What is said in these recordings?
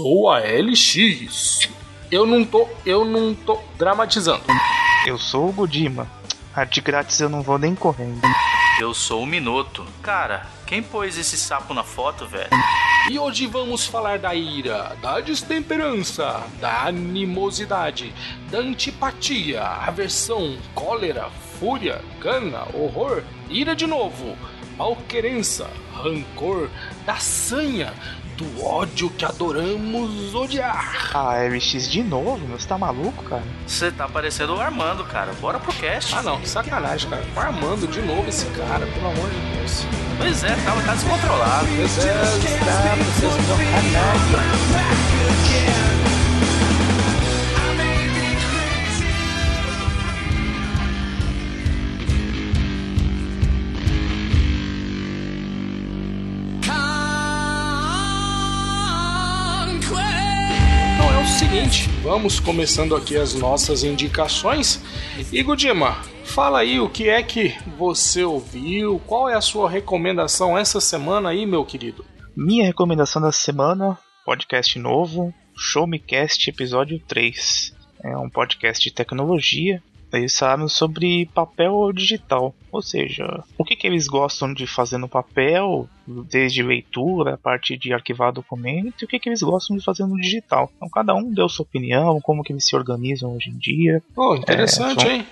Sou a LX. Eu não tô, eu não tô dramatizando. Eu sou o Godima. A de grátis eu não vou nem correndo. Eu sou o Minuto. Cara, quem pôs esse sapo na foto, velho? E hoje vamos falar da ira, da destemperança, da animosidade, da antipatia, aversão, cólera, fúria, gana, horror, ira de novo, malquerença, rancor, da sanha, do ódio que adoramos odiar. Ah, MX de novo? meu? Você tá maluco, cara? Você tá parecendo o Armando, cara. Bora pro cast. Ah não, que sacanagem, cara. Armando de novo esse cara, pelo amor de Deus. Pois é, tá, tá descontrolado. Meu Deus, cara, vocês vamos começando aqui as nossas indicações. E Gudima, fala aí o que é que você ouviu, qual é a sua recomendação essa semana aí, meu querido? Minha recomendação da semana, podcast novo, Show Me Cast episódio 3. É um podcast de tecnologia. Eles falam sobre papel digital, ou seja, o que, que eles gostam de fazer no papel, desde leitura, a parte de arquivar documento, e o que, que eles gostam de fazer no digital. Então cada um deu sua opinião, como que eles se organizam hoje em dia. Oh, interessante, são- hein?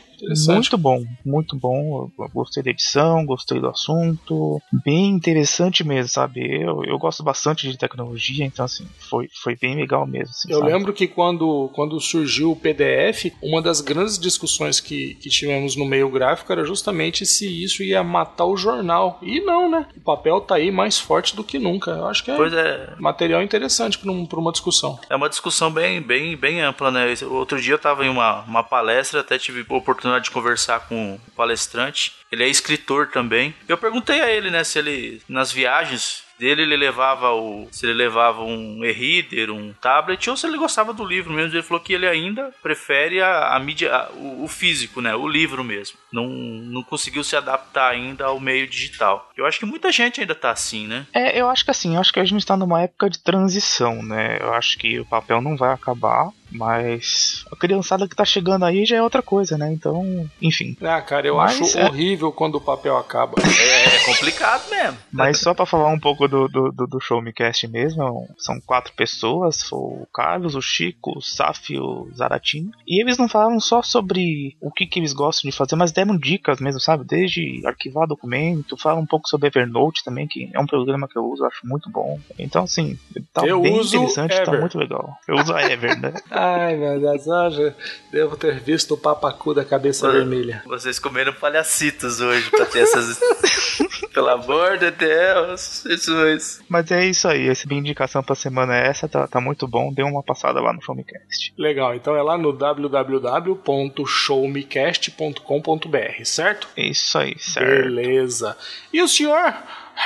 Muito bom, muito bom. Eu gostei da edição, gostei do assunto. Bem interessante mesmo, sabe? Eu, eu gosto bastante de tecnologia, então assim, foi, foi bem legal mesmo. assim, Eu sabe? lembro que quando, quando surgiu o PDF, uma das grandes discussões que, que tivemos no meio gráfico era justamente se isso ia matar o jornal. E não, né? O papel tá aí mais forte do que nunca. Eu acho que é Pois é, material interessante para um, uma discussão. é uma discussão bem, bem, bem ampla, né? Outro dia eu tava em uma, uma palestra, até tive a oportunidade de conversar com o palestrante. Ele é escritor também. Eu perguntei a ele, né, se ele, nas viagens dele, ele levava o. Se ele levava um e-reader, um tablet, ou se ele gostava do livro mesmo. Ele falou que ele ainda prefere a, a mídia, a- o, o físico, né? O livro mesmo. Não, não conseguiu se adaptar ainda ao meio digital. Eu acho que muita gente ainda tá assim, né? É, eu acho que assim, eu acho que a gente está numa época de transição, né? Eu acho que o papel não vai acabar, mas a criançada que tá chegando aí já é outra coisa, né? Então, enfim. Ah, cara, eu Mas acho é- horrível quando o papel acaba. É, é complicado mesmo. Mas só pra falar um pouco do, do, do, do Show Me Cast mesmo, são quatro pessoas, o Carlos, o Chico, o Saf e o Zaratinho. E eles não falaram só sobre o que, que eles gostam de fazer, mas deram dicas mesmo, sabe? Desde arquivar documento, falam um pouco sobre Evernote também, que é um programa que eu uso, acho muito bom. Então, assim, tá Eu bem uso interessante, tá Ever. muito legal. Eu uso a Ever, né? Ai, meu Deus, eu já devo ter visto o papacu da cabeça vermelha. Vocês comeram palhacitos hoje pra ter essas. Pelo amor de Deus, Jesus. Mas é isso aí, essa minha indicação pra semana é essa, tá, tá muito bom, dê uma passada lá no Show Me Cast. Legal, então é lá no www.showmecast.com.br, certo? É isso aí, certo? Beleza. E o senhor,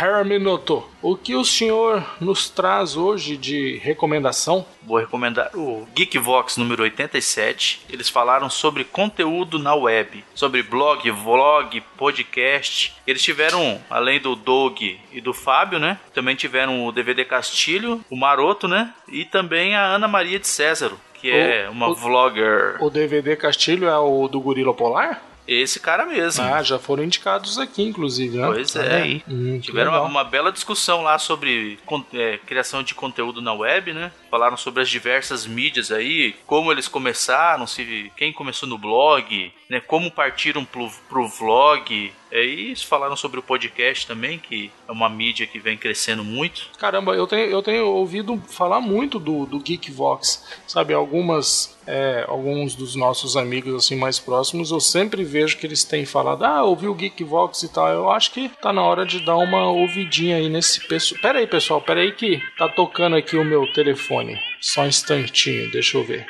Herminoto, o que o senhor nos traz hoje de recomendação? Vou recomendar o Geekvox número 87. Eles falaram sobre conteúdo na web, sobre blog, vlog, podcast. Eles tiveram, além do Doug e do Fábio, né? Também tiveram o DVD Castilho, o Maroto, né? E também a Ana Maria de Césaro, que é O- uma o- vlogger. O DVD Castilho é o do Gorila Polar? Esse cara mesmo. Ah, já foram indicados aqui, inclusive, né? pois é. aí. Hum, Tiveram uma, uma bela discussão lá sobre é, criação de conteúdo na web, né? Falaram sobre as diversas mídias aí, como eles começaram, se quem começou no blog, né? Como partiram pro, pro vlog. É, eles falaram sobre o podcast também, que é uma mídia que vem crescendo muito. Caramba, eu tenho, eu tenho ouvido falar muito do, do Geekvox, sabe? Algumas, é, alguns dos nossos amigos assim mais próximos, eu sempre vejo que eles têm falado, ah, ouvi o Geekvox e tal. Eu acho que tá na hora de dar uma ouvidinha aí nesse pessoal. Pera aí, pessoal, pera aí que tá tocando aqui o meu telefone. Só um instantinho, deixa eu ver.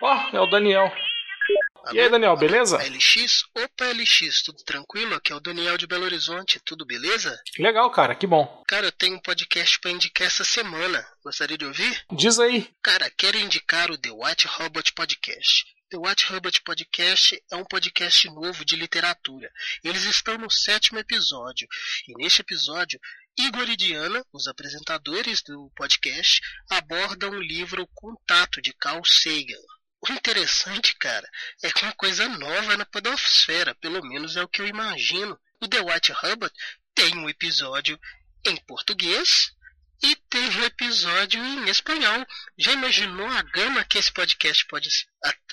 Ó, é o Daniel. E aí, Daniel, beleza? LX? Opa, LX, tudo tranquilo? Aqui é o Daniel de Belo Horizonte, tudo beleza? Legal, cara, que bom. Cara, eu tenho um podcast pra indicar essa semana. Gostaria de ouvir? Diz aí. Cara, quero indicar o The White Robot Podcast. The White Robot Podcast é um podcast novo de literatura. Eles estão no sétimo episódio. E neste episódio, Igor e Diana, os apresentadores do podcast, abordam o livro Contato de Carl Sagan. O interessante, cara, é que uma coisa nova na podosfera, pelo menos é o que eu imagino. O The White Robot tem um episódio em português e tem um episódio em espanhol. Já imaginou a gama que esse podcast pode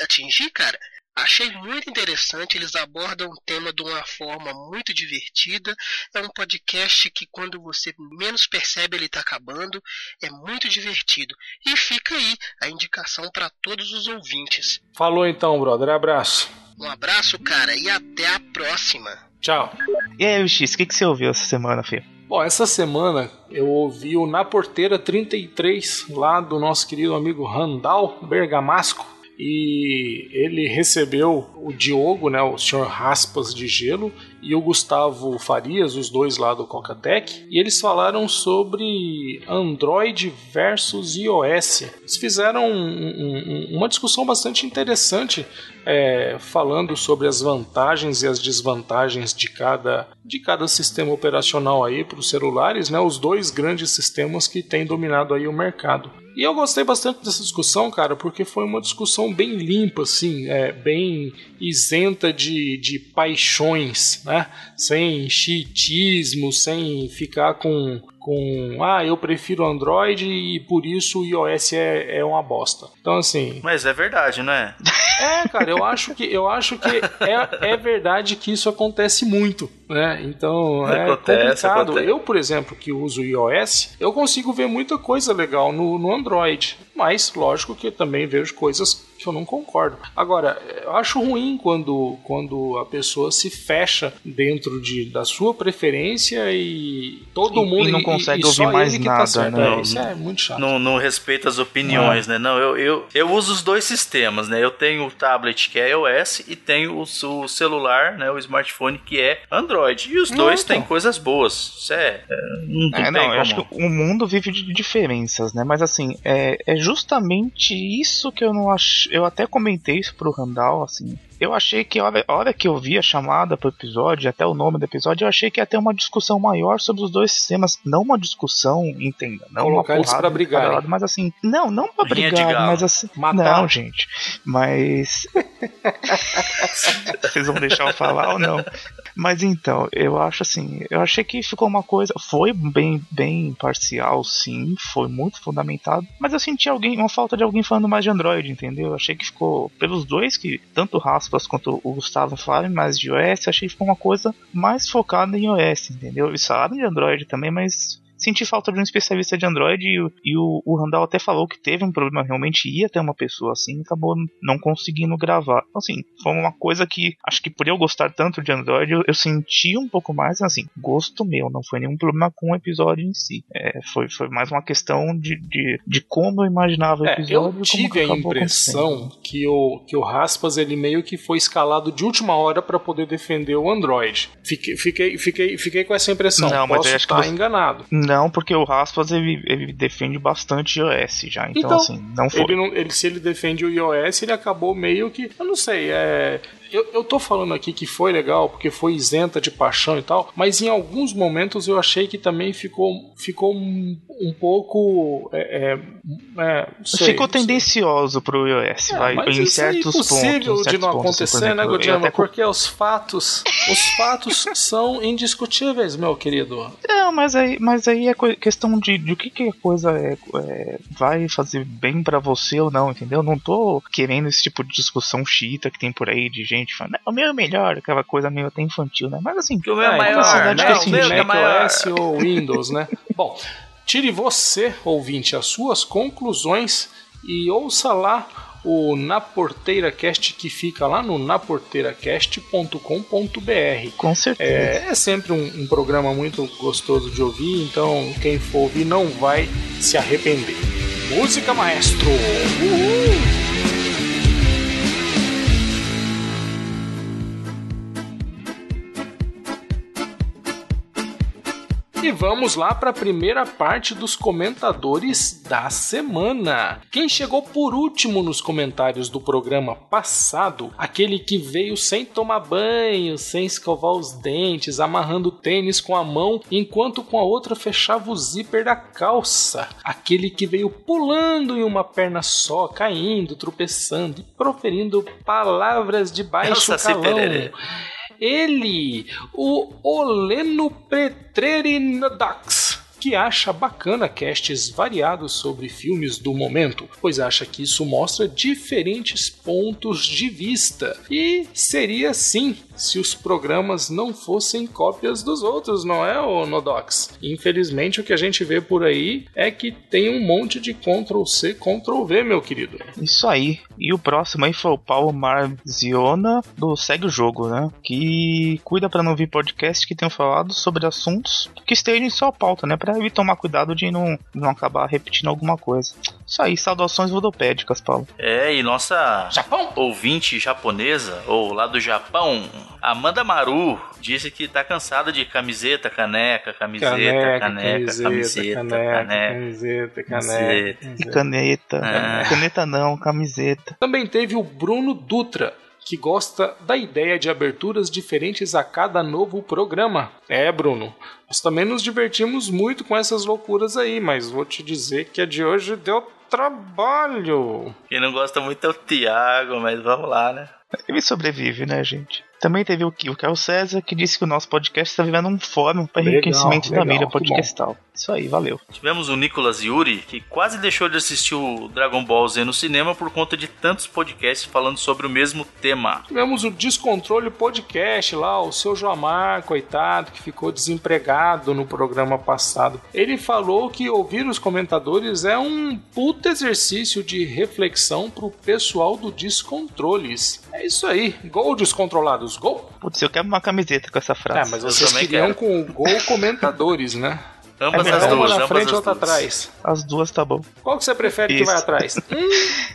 atingir, cara? Achei muito interessante, eles abordam o tema de uma forma muito divertida. É um podcast que quando você menos percebe ele está acabando, é muito divertido. E fica aí a indicação para todos os ouvintes. Falou então, brother. Abraço. Um abraço, cara, e até a próxima. Tchau. E aí, LX, o que, que você ouviu essa semana, Fê? Bom, essa semana eu ouvi o Na Porteira 33, lá do nosso querido amigo Randall Bergamasco. E ele recebeu o Diogo, né, o senhor Raspas de Gelo, e o Gustavo Farias, os dois lá do Cocatec, e eles falaram sobre Android versus iOS. Eles fizeram um- um- uma discussão bastante interessante é, falando sobre as vantagens e as desvantagens de cada, de cada sistema operacional aí para os celulares, né? Os dois grandes sistemas que têm dominado aí o mercado. E eu gostei bastante dessa discussão, cara, porque foi uma discussão bem limpa, assim, é, bem isenta de, de paixões, né? Sem chiitismo, sem ficar com, com ah, eu prefiro Android e por isso o iOS é, é uma bosta. Então, assim, Mas é verdade, não é? é, cara, eu acho que eu acho que é, é verdade que isso acontece muito, né? Então é Acontece, complicado. acontece. Eu, por exemplo, que uso iOS, eu consigo ver muita coisa legal no, no Android, mas lógico que eu também vejo coisas que eu não concordo. Agora, eu acho ruim quando, quando a pessoa se fecha dentro de, da sua preferência e todo E- mundo e não consegue só ouvir ele mais que tá nada, certo. né? É, isso é muito chato. Não, não respeita as opiniões, né? Não, eu, eu, eu uso os dois sistemas, né? Eu tenho o tablet que é iOS e tenho o, o celular, né? O smartphone que é Android. E os Não, dois então. têm coisas boas. Isso é. é, não É, não, eu como. acho que o mundo vive de diferenças, né? Mas assim, é, é justamente isso que eu não acho. Eu até comentei isso pro Randall, assim. Eu achei que a hora, a hora que eu vi a chamada pro episódio, até o nome do episódio, eu achei que ia ter uma discussão maior sobre os dois sistemas. Não uma discussão, entenda, não Colocar uma eles porrada pra lado, mas assim, não, não pra Rinha brigar, mas assim. Matar. Não, gente. Mas. Vocês vão deixar eu falar ou não? Mas então, eu acho assim, eu achei que ficou uma coisa, foi bem, bem parcial, sim, foi muito fundamentado, mas eu senti alguém, uma falta de alguém falando mais de Android, entendeu? Eu achei que ficou pelos dois que tanto Raspas quanto o Gustavo falaram mais de iOS, achei que ficou uma coisa mais focada em iOS, entendeu? Eles falaram de Android também, mas senti falta de um especialista de Android e, o- e o, o Randall até falou que teve um problema, realmente ia ter uma pessoa assim, e acabou não conseguindo gravar. Então, assim, foi uma coisa que acho que por eu gostar tanto de Android, eu, eu senti um pouco mais, assim, gosto meu, não foi nenhum problema com o episódio em si. É, foi, foi mais uma questão de, de, de como eu imaginava o É, episódio. eu e como tive que a impressão que o, que o Raspas ele meio que foi escalado de última hora para poder defender o Android. Fiquei, fiquei, fiquei, fiquei com essa impressão. Não, mas Posso eu acho que estar você- enganado. Não, porque o Raspas ele, ele defende bastante iOS já, então, Então, assim, não foi. Ele, não, ele, se ele defende o iOS, ele acabou meio que. Eu não sei, é. Eu, eu tô falando aqui que foi legal, porque foi isenta de paixão e tal, mas em alguns momentos eu achei que também ficou, ficou um, um pouco. É, é, é, sei, Ficou tendencioso pro iOS, É, vai, mas em isso é certos pontos. impossível em de não pontos, acontecer, né, Godiama? até Porque os fatos, os fatos são indiscutíveis, meu querido. Não, mas aí, mas aí é questão de, de o que, que a coisa é, é, vai fazer bem pra você ou não, entendeu? Não tô querendo esse tipo de discussão chita que tem por aí de gente falando, "Não, o meu é melhor, aquela coisa meio até infantil, né? Mas assim, Que o meu é É, maior, né? que O assim, meu que é maior. OS ou Windows, né? Bom, tire você, ouvinte, as suas conclusões e ouça lá o Na Porteira Cast que fica lá no naporteiracast.com.br. com certeza. É, é sempre um, um programa muito gostoso de ouvir, então quem for ouvir não vai se arrepender. Música maestro! Uhul! E vamos lá para a primeira parte dos comentadores da semana. Quem chegou por último nos comentários do programa passado, aquele que veio sem tomar banho, sem escovar os dentes, amarrando o tênis com a mão, enquanto com a outra fechava o zíper da calça. Aquele que veio pulando em uma perna só, caindo, tropeçando e proferindo palavras de baixo Elsa calão. Ele, o Oleno Pretrerinodax, que acha bacana casts variados sobre filmes do momento, pois acha que isso mostra diferentes pontos de vista. E seria sim se os programas não fossem cópias dos outros, não é, ô Nodox? Infelizmente o que a gente vê por aí é que tem um monte de Ctrl C, Ctrl V, meu querido. Isso aí. E o próximo aí foi o Paulo Marziona do Segue o Jogo, né? Que cuida pra não vir podcast que tenham falado sobre assuntos que estejam em sua pauta, né? Pra ele tomar cuidado de não, não acabar repetindo alguma coisa. Isso aí, saudações vodopédicas, Paulo. É, e nossa Japão! ouvinte japonesa, ou lá do Japão, Amanda Maru, disse que tá cansada de camiseta, caneca, camiseta, caneca, camiseta, caneca, caneca. camiseta, Camiseta. caneca. E caneta. É. Caneta não, camiseta. Também teve o Bruno Dutra, que gosta da ideia de aberturas diferentes a cada novo programa. É, Bruno, nós também nos divertimos muito com essas loucuras aí, mas vou te dizer que a de hoje deu trabalho. Quem não gosta muito é o Thiago, mas vamos lá, né? Ele sobrevive, né, gente? Também teve o, o Carl César, que disse que o nosso podcast está vivendo um fórum para Legal, enriquecimento da legal, mídia que bom. podcastal. Isso aí, valeu. Tivemos o Nicolas Yuri, que quase deixou de assistir o Dragon Ball Z no cinema por conta de tantos podcasts falando sobre o mesmo tema. Tivemos o Descontrole Podcast lá, o seu Joamar, coitado, que ficou desempregado no programa passado. Ele falou que ouvir os comentadores é um puta exercício de reflexão pro pessoal do Descontroles. É isso aí. Gol descontrolados, gol. Putz, eu quero uma camiseta com essa É, frase. mas eu vocês queriam quero. com o gol comentadores, né? Ambas É as verdade. uma duas, na frente e as outra duas. atrás. As duas tá bom. Qual que você prefere que Isso. vai atrás?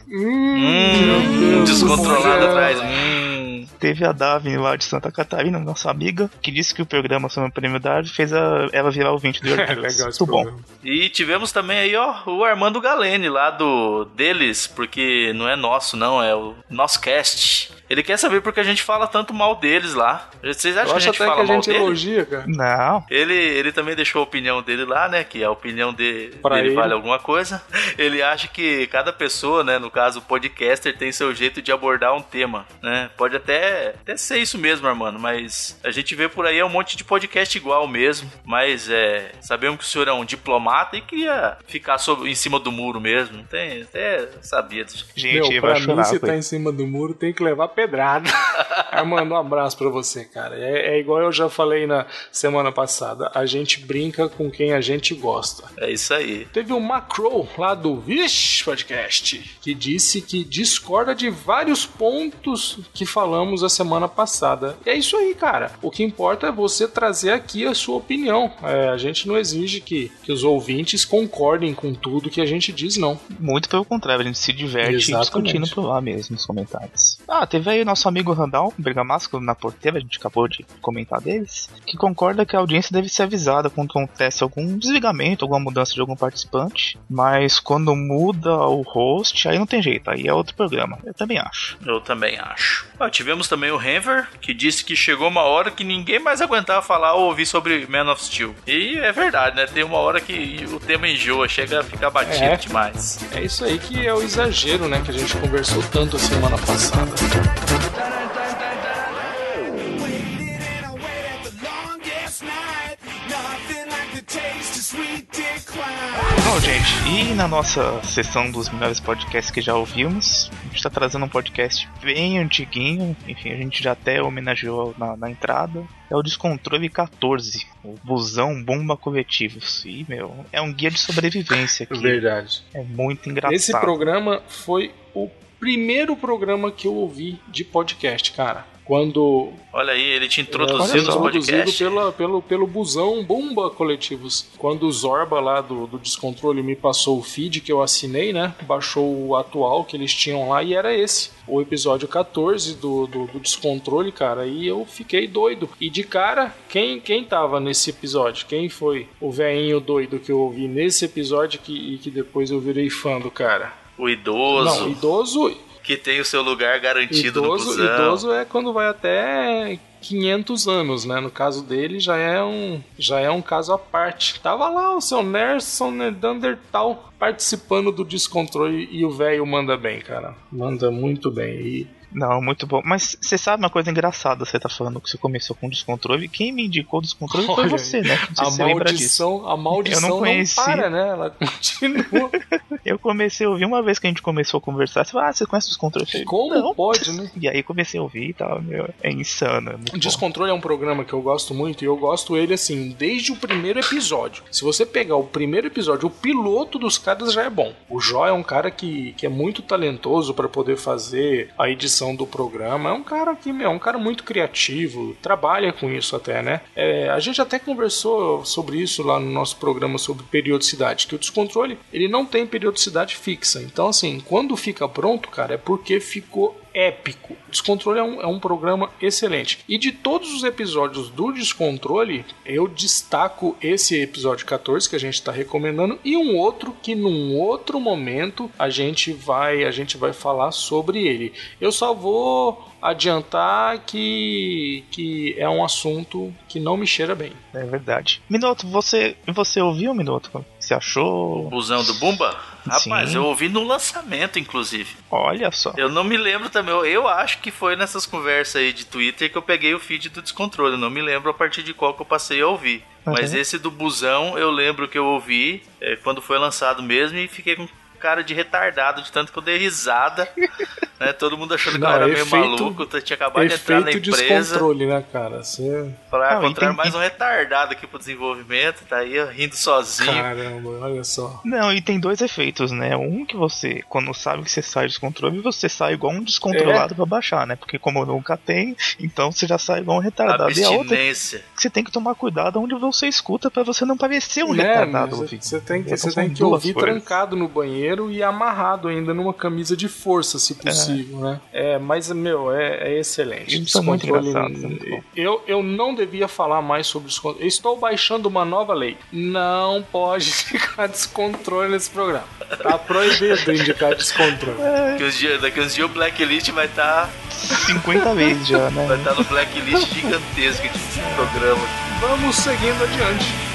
Hum, descontrolado Deus. atrás. Hum. Teve a Davin lá de Santa Catarina, nossa amiga, que disse que o programa sobre a prêmio Darwin fez a, ela virar ouvinte do É York legal esse Muito bom. E tivemos também aí, ó, o Armando Galene lá do deles, porque não é nosso, não, é o nosso cast. Ele quer saber porque a gente fala tanto mal deles lá. Vocês acham que a acho gente até fala que a mal gente dele? elogia, cara. Não, Ele, ele também deixou a opinião dele lá, né? Que a opinião de, Pra dele ele. vale alguma coisa. Ele acha que cada pessoa, né? No caso, o podcaster tem seu jeito de abordar um tema, né? Pode até, até ser isso mesmo, Armando, mas a gente vê por aí é um monte de podcast igual mesmo. Mas é. Sabemos que o senhor é um diplomata e queria ficar sobre, em cima do muro mesmo. Tem, até sabia disso. gente, Meu, eu pra mim, chorar. se tá em cima do muro, tem que levar pedrada. Armando, um abraço pra você, cara. É, é igual eu já falei na semana passada. A gente brinca com quem a gente gosta. É isso aí. Teve o Macro lá do Vish Podcast, que disse que discorda de vários pontos que falamos a semana passada. E é isso aí, cara. O que importa é você trazer aqui a sua opinião. É, a gente não exige que, que os ouvintes concordem com tudo que a gente diz, não. Muito pelo contrário, a gente se diverte Exatamente. discutindo por lá mesmo nos comentários. Ah, teve aí o nosso amigo Randall Bergamasco na porteira, a gente acabou de comentar deles, que concorda que a audiência deve ser avisada quando acontece algum desligamento, alguma mudança de algum participante, mas quando muda o host, aí não tem jeito, aí é outro programa. Eu também acho. Eu também acho. Ó, tivemos temos também o Henver, que disse que chegou uma hora que ninguém mais aguentava falar ou ouvir sobre Man of Steel. E é verdade, né? Tem uma hora que o tema enjoa, chega a ficar batido É. demais. É isso aí que é o exagero, né? Que a gente conversou tanto a semana passada. Bom, gente, e na nossa sessão dos melhores podcasts que já ouvimos, a gente tá trazendo um podcast bem antiguinho, enfim, a gente já até homenageou na, na entrada. É o Descontrole 14, o Busão Bomba Coletivos. E, meu, é um guia de sobrevivência aqui. Verdade. É muito engraçado. Esse programa foi o primeiro programa que eu ouvi de podcast, cara. Quando Olha aí, ele te introduziu só, nos podcasts. pela, pelo, pelo busão Bomba Coletivos. Quando o Zorba lá do, do Descontrole me passou o feed que eu assinei, né? Baixou o atual que eles tinham lá e era esse. O episódio 14 do, do, do Descontrole, cara. E eu fiquei doido. E de cara, quem, quem tava nesse episódio? Quem foi o velhinho doido que eu ouvi nesse episódio que, e que depois eu virei fã do cara? O idoso, Não, idoso, que tem o seu lugar garantido no Idoso, busão. idoso é quando vai até 500 anos, né? No caso dele já é um já é um caso à parte. Tava lá o seu Nerson Neandertal participando do descontrole e o velho manda bem, cara. Manda muito bem. E Não, muito bom. Mas você sabe uma coisa engraçada? Você tá falando que você começou com descontrole. Quem me indicou o descontrole foi você, né? A você maldição, a maldição Eu não não, para, né? Ela continua. Eu comecei a ouvir uma vez que a gente começou a conversar. Você falou, ah, você conhece o descontrole? Falei, Como não. pode, né? E aí comecei a ouvir e tal, meu, é insano. É O bom. Descontrole é um programa que eu gosto muito e eu gosto ele assim, desde o primeiro episódio. Se você pegar o primeiro episódio, o piloto dos caras já é bom. O Jó é um cara que, que é muito talentoso para poder fazer a edição do programa. É um cara que, meu, é um cara muito criativo, trabalha com isso até, né? É, a gente até conversou sobre isso lá no nosso programa sobre periodicidade, que o Descontrole, ele não tem periodicidade fixa. Então, assim, quando fica pronto, cara, é porque ficou épico. Descontrole é um, é um programa excelente. E de todos os episódios do Descontrole, eu destaco esse episódio 14 que a gente está recomendando e um outro que num outro momento a gente vai a gente vai falar sobre ele. Eu só vou adiantar que que é um assunto que não me cheira bem. É verdade. Minuto, você, você ouviu, Minuto? Que você achou? Busão do Bumba? Rapaz, Sim. eu ouvi no lançamento, inclusive. Olha só. Eu não me lembro também. Eu, eu acho que foi nessas conversas aí de Twitter que eu peguei o feed do descontrole. Eu não me lembro a partir de qual que eu passei a ouvir. Mas Uhum. esse do busão eu lembro que eu ouvi é, quando foi lançado mesmo e fiquei com cara de retardado, de tanto que eu dei risada. né? Todo mundo achando que Não, eu era efeito- meio maluco. Tinha acabado de entrar na Efeito empresa. descontrole, né, cara? Você Falar, Não, encontrar tem- mais um retardado aqui pro desenvolvimento. Tá aí rindo sozinho. Caramba, olha só. Não, e tem dois efeitos, né? Um que você, quando sabe que você sai do descontrole, você sai igual um descontrolado É. pra baixar, né? Porque como nunca tem, então você já sai igual um retardado. E a outra é você tem que tomar cuidado onde você escuta pra você não parecer um Né, retardado. ouvindo. Você tem que, você tem que duas ouvir coisas. trancado no banheiro e amarrado ainda numa camisa de força, se possível, né? É, mas, meu, é, é excelente. Eles são muito é muito eu, eu não devia falar mais sobre descontrole. Eu estou baixando uma nova lei. Não pode ficar descontrole nesse programa. Tá proibido indicar descontrole. Daqui uns dias, daqui uns dias o Blacklist vai estar 50 vezes já, né? vai tá no Blacklist gigantesco de programa. Vamos seguindo adiante.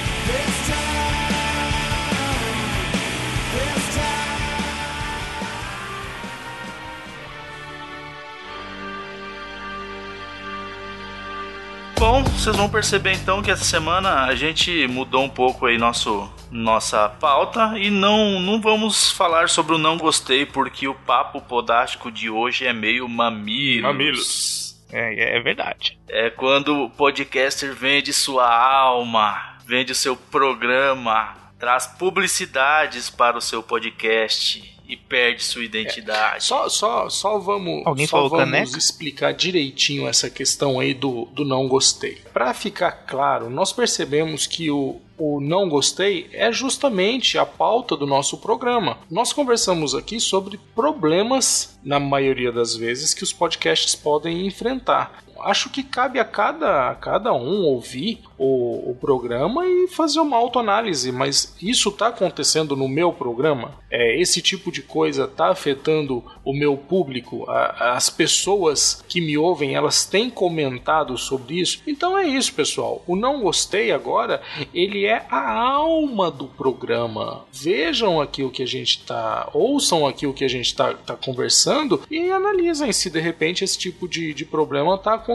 Bom, vocês vão perceber então que essa semana a gente mudou um pouco aí nosso nossa pauta e não não vamos falar sobre o não gostei porque o papo podástico de hoje é meio mamilos. Mamilos. É, é verdade. É quando o podcaster vende sua alma, vende o seu programa, traz publicidades para o seu podcast e perde sua identidade. Só, só, só vamos, Alguém só vamos caneca? explicar direitinho essa questão aí do, do não gostei. Para ficar claro, nós percebemos que o, o não gostei é justamente a pauta do nosso programa. Nós conversamos aqui sobre problemas, na maioria das vezes, que os podcasts podem enfrentar. Acho que cabe a cada, a cada um ouvir o, o programa e fazer uma autoanálise, mas isso está acontecendo no meu programa? É, esse tipo de coisa está afetando o meu público? A- as pessoas que me ouvem, elas têm comentado sobre isso? Então é isso, pessoal. O Não Gostei agora, ele é a alma do programa. Vejam aqui o que a gente tá, ouçam aqui o que a gente tá, tá conversando e analisem se de repente esse tipo de, de problema tá acontecendo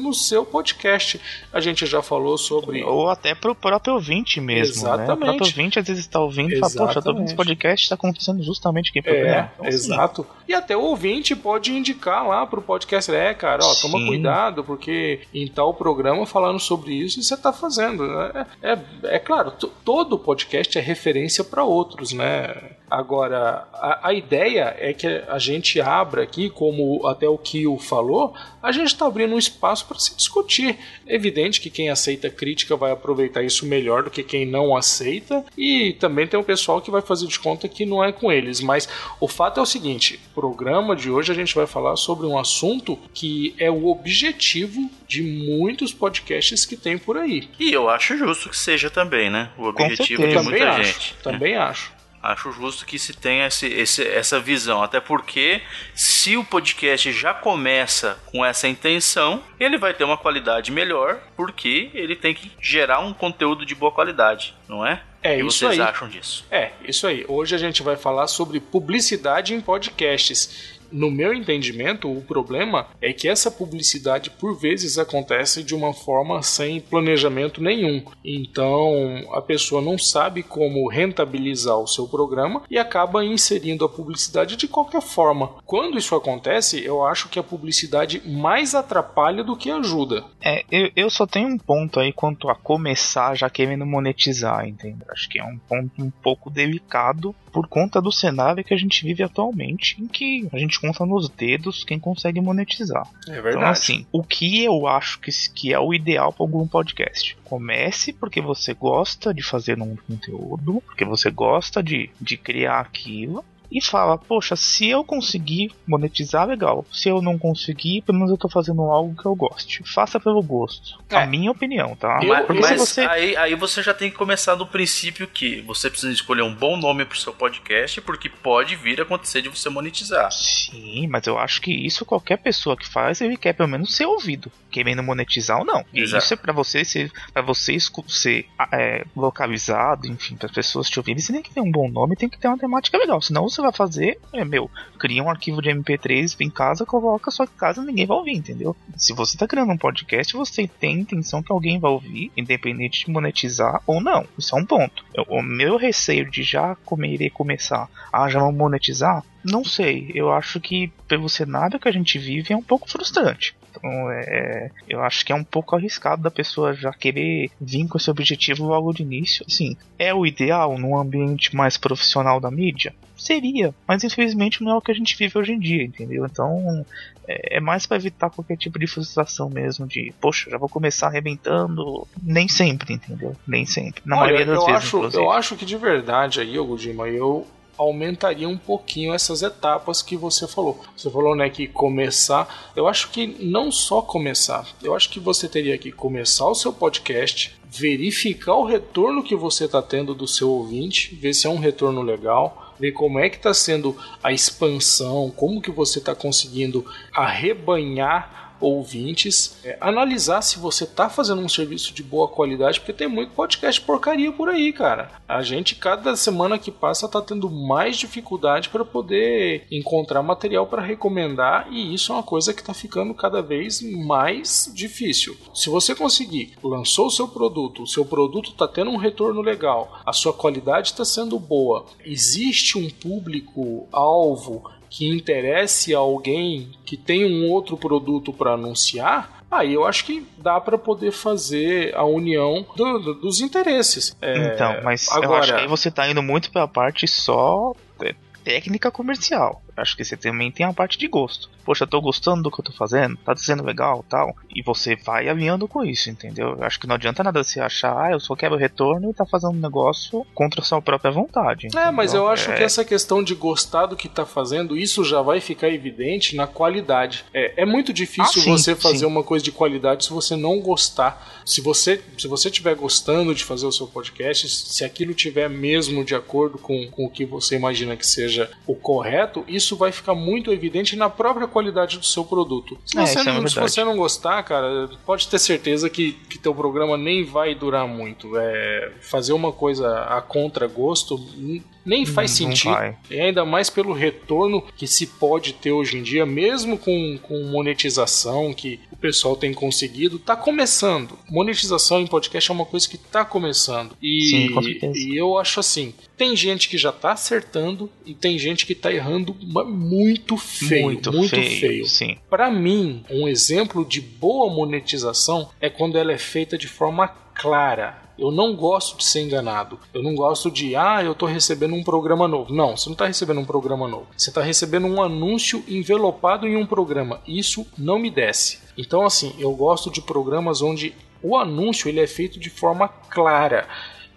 no seu podcast. A gente já falou sobre. Ou até pro próprio ouvinte mesmo, né? O Exatamente. próprio ouvinte às vezes está ouvindo e fala, poxa, tô ouvindo esse Exatamente. podcast, está acontecendo justamente aqui. É. Então, assim, exato. E até o ouvinte pode indicar lá pro podcast, é, cara, ó, toma Sim. cuidado, porque em tal programa falando sobre isso, você tá fazendo. É, é, é claro, todo podcast é referência para outros, né? Agora, a, a ideia é que a gente abra aqui, como até o Kio falou, a gente está abrindo um espaço para se discutir. É evidente que quem aceita crítica vai aproveitar isso melhor do que quem não aceita, e também tem um pessoal que vai fazer de conta que não é com eles. Mas o fato é o seguinte: o programa de hoje a gente vai falar sobre um assunto que é o objetivo de muitos podcasts que tem por aí. E eu acho justo que seja também, né? O objetivo de Também muita acho. gente. Também acho. Acho justo que se tenha esse, esse- essa visão, até porque se o podcast já começa com essa intenção, ele vai ter uma qualidade melhor, porque ele tem que gerar um conteúdo de boa qualidade, não é? É o que isso vocês aí. acham disso? É, isso aí. Hoje a gente vai falar sobre publicidade em podcasts. No meu entendimento, o problema é que essa publicidade por vezes acontece de uma forma sem planejamento nenhum. Então a pessoa não sabe como rentabilizar o seu programa e acaba inserindo a publicidade de qualquer forma. Quando isso acontece, eu acho que a publicidade mais atrapalha do que ajuda. É, eu, eu só tenho um ponto aí quanto a começar já querendo monetizar, entendeu? Acho que é um ponto um pouco delicado por conta do cenário que a gente vive atualmente, em que a gente conta nos dedos quem consegue monetizar. É Então, assim, o que eu acho que, que é o ideal para algum podcast? Comece porque você gosta de fazer um conteúdo, porque você gosta de, de criar aquilo. E fala, poxa, se eu conseguir monetizar, legal. Se eu não conseguir, pelo menos eu tô fazendo algo que eu goste. Faça pelo gosto. É. A minha opinião, tá? Eu- mas você. aí, aí você já tem que começar do princípio que você precisa escolher um bom nome pro seu podcast, porque pode vir a acontecer de você monetizar. Sim, mas eu acho que isso qualquer pessoa que faz, ele quer pelo menos ser ouvido, querendo monetizar ou não. Exato. isso é pra você ser, para você ser é, localizado, enfim, para pessoas te ouvirem, você tem que ter um bom nome, tem que ter uma temática legal. Senão você vai fazer, é meu, cria um arquivo de MP3 em casa, coloca só que casa ninguém vai ouvir, entendeu? Se você tá criando um podcast, você tem intenção que alguém vai ouvir, independente de monetizar ou não. Isso é um ponto. Eu- o meu receio de já comer, irei começar, ah, já vamos monetizar? Não sei. Eu acho que pelo cenário que a gente vive é um pouco frustrante. Então, é, eu acho que é um pouco arriscado da pessoa já querer vir com esse objetivo logo de início. Assim, é o ideal num ambiente mais profissional da mídia? Seria, mas infelizmente não é o que a gente vive hoje em dia, entendeu? Então, é, é mais para evitar qualquer tipo de frustração mesmo, de, poxa, já vou começar arrebentando. Nem sempre, entendeu? Nem sempre. Na Olha, maioria das eu vezes, acho, inclusive. eu acho que de verdade aí, Ogudima, eu aumentaria um pouquinho essas etapas que você falou. Você falou, né, que começar. Eu acho que não só começar. Eu acho que você teria que começar o seu podcast, verificar o retorno que você está tendo do seu ouvinte, ver se é um retorno legal, ver como é que está sendo a expansão, como que você está conseguindo arrebanhar ouvintes, é, analisar se você tá fazendo um serviço de boa qualidade, porque tem muito podcast porcaria por aí, cara. A gente, cada semana que passa, tá tendo mais dificuldade para poder encontrar material para recomendar, e isso é uma coisa que tá ficando cada vez mais difícil. Se você conseguir, lançou o seu produto, o seu produto tá tendo um retorno legal, a sua qualidade está sendo boa, existe um público-alvo que interesse a alguém que tem um outro produto para anunciar, aí eu acho que dá para poder fazer a união do- do- dos interesses. É, Então, mas eu agora- acho que aí você tá indo muito pela parte só é, técnica comercial. Acho que você também tem a parte de gosto. Poxa, eu tô gostando do que eu tô fazendo, tá sendo legal tal. E você vai alinhando com isso, entendeu? Eu acho que não adianta nada você achar, ah, eu só quero retorno e tá fazendo um negócio contra a sua própria vontade. É, mas entendeu? eu acho É, que essa questão de gostar do que tá fazendo, isso já vai ficar evidente na qualidade. É, é muito difícil Ah, sim, você fazer sim. uma coisa de qualidade se você não gostar. Se você se você estiver gostando de fazer o seu podcast, se aquilo tiver mesmo de acordo com, com o que você imagina que seja o correto, isso vai ficar muito evidente na própria qualidade do seu produto. Se É, você, isso é não, se verdade. você não gostar, cara, pode ter certeza que, que teu programa nem vai durar muito. É, fazer uma coisa a contragosto n- nem faz Não sentido. vai. E ainda mais pelo retorno que se pode ter hoje em dia, mesmo com, com monetização que o pessoal tem conseguido, tá começando. Monetização em podcast é uma coisa que tá começando. E, Sim, com certeza. e eu acho assim: tem gente que já tá acertando e tem gente que tá errando muito feio. muito, Muito, feio, feio. Sim. Para mim, um exemplo de boa monetização é quando ela é feita de forma clara. Eu não gosto de ser enganado. Eu não gosto de, ah, eu tô recebendo um programa novo. Não, você não tá recebendo um programa novo. Você tá recebendo um anúncio envelopado em um programa. Isso não me desce. Então, assim, eu gosto de programas onde o anúncio ele é feito de forma clara.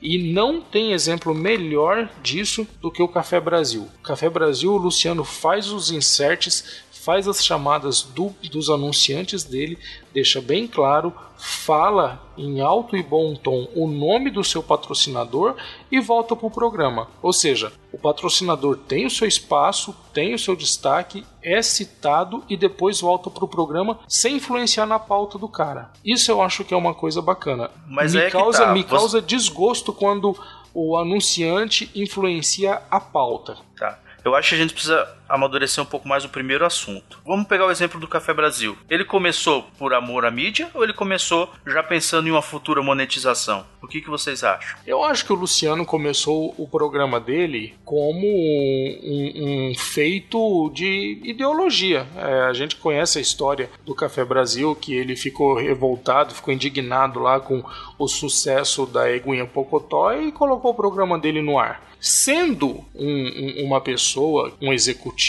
E não tem exemplo melhor disso do que o Café Brasil. Café Brasil, o Luciano faz os inserts, faz as chamadas do- dos anunciantes dele, deixa bem claro, fala em alto e bom tom o nome do seu patrocinador e volta para o programa. Ou seja, o patrocinador tem o seu espaço, tem o seu destaque, é citado e depois volta para o programa sem influenciar na pauta do cara. Isso eu acho que é uma coisa bacana. Mas me é que causa, tá, me você- causa desgosto quando o anunciante influencia a pauta. Tá. Eu acho que a gente precisa amadurecer um pouco mais o primeiro assunto. Vamos pegar o exemplo do Café Brasil. Ele começou por amor à mídia ou ele começou já pensando em uma futura monetização? O que, que vocês acham? Eu acho que o Luciano começou o programa dele como um, um feito de ideologia. É, a gente conhece a história do Café Brasil, que ele ficou revoltado, ficou indignado lá com o sucesso da Eguinha Pocotó e colocou o programa dele no ar. Sendo um- um- uma pessoa, um executivo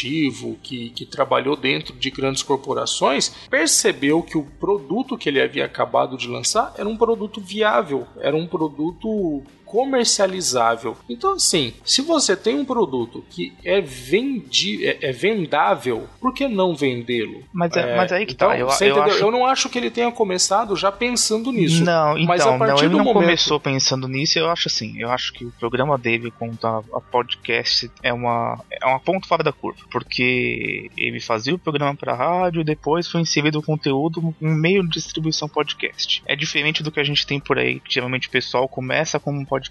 que, que trabalhou dentro de grandes corporações, percebeu que o produto que ele havia acabado de lançar era um produto viável, era um produto comercializável. Então, assim, se você tem um produto que é, vendi é, é vendável, por que não vendê-lo? Mas, é, É, mas aí que então, tá. Eu, eu acho Eu não acho que ele tenha começado já pensando nisso. Não, então, mas a não, partir ele do não momento... começou pensando nisso, eu acho assim, eu acho que o programa dele quanto a, a podcast é uma é uma ponto fora da curva, porque ele fazia o programa para rádio e depois foi inserido o conteúdo em meio de distribuição podcast. É diferente do que a gente tem por aí, que geralmente o pessoal começa como um podcast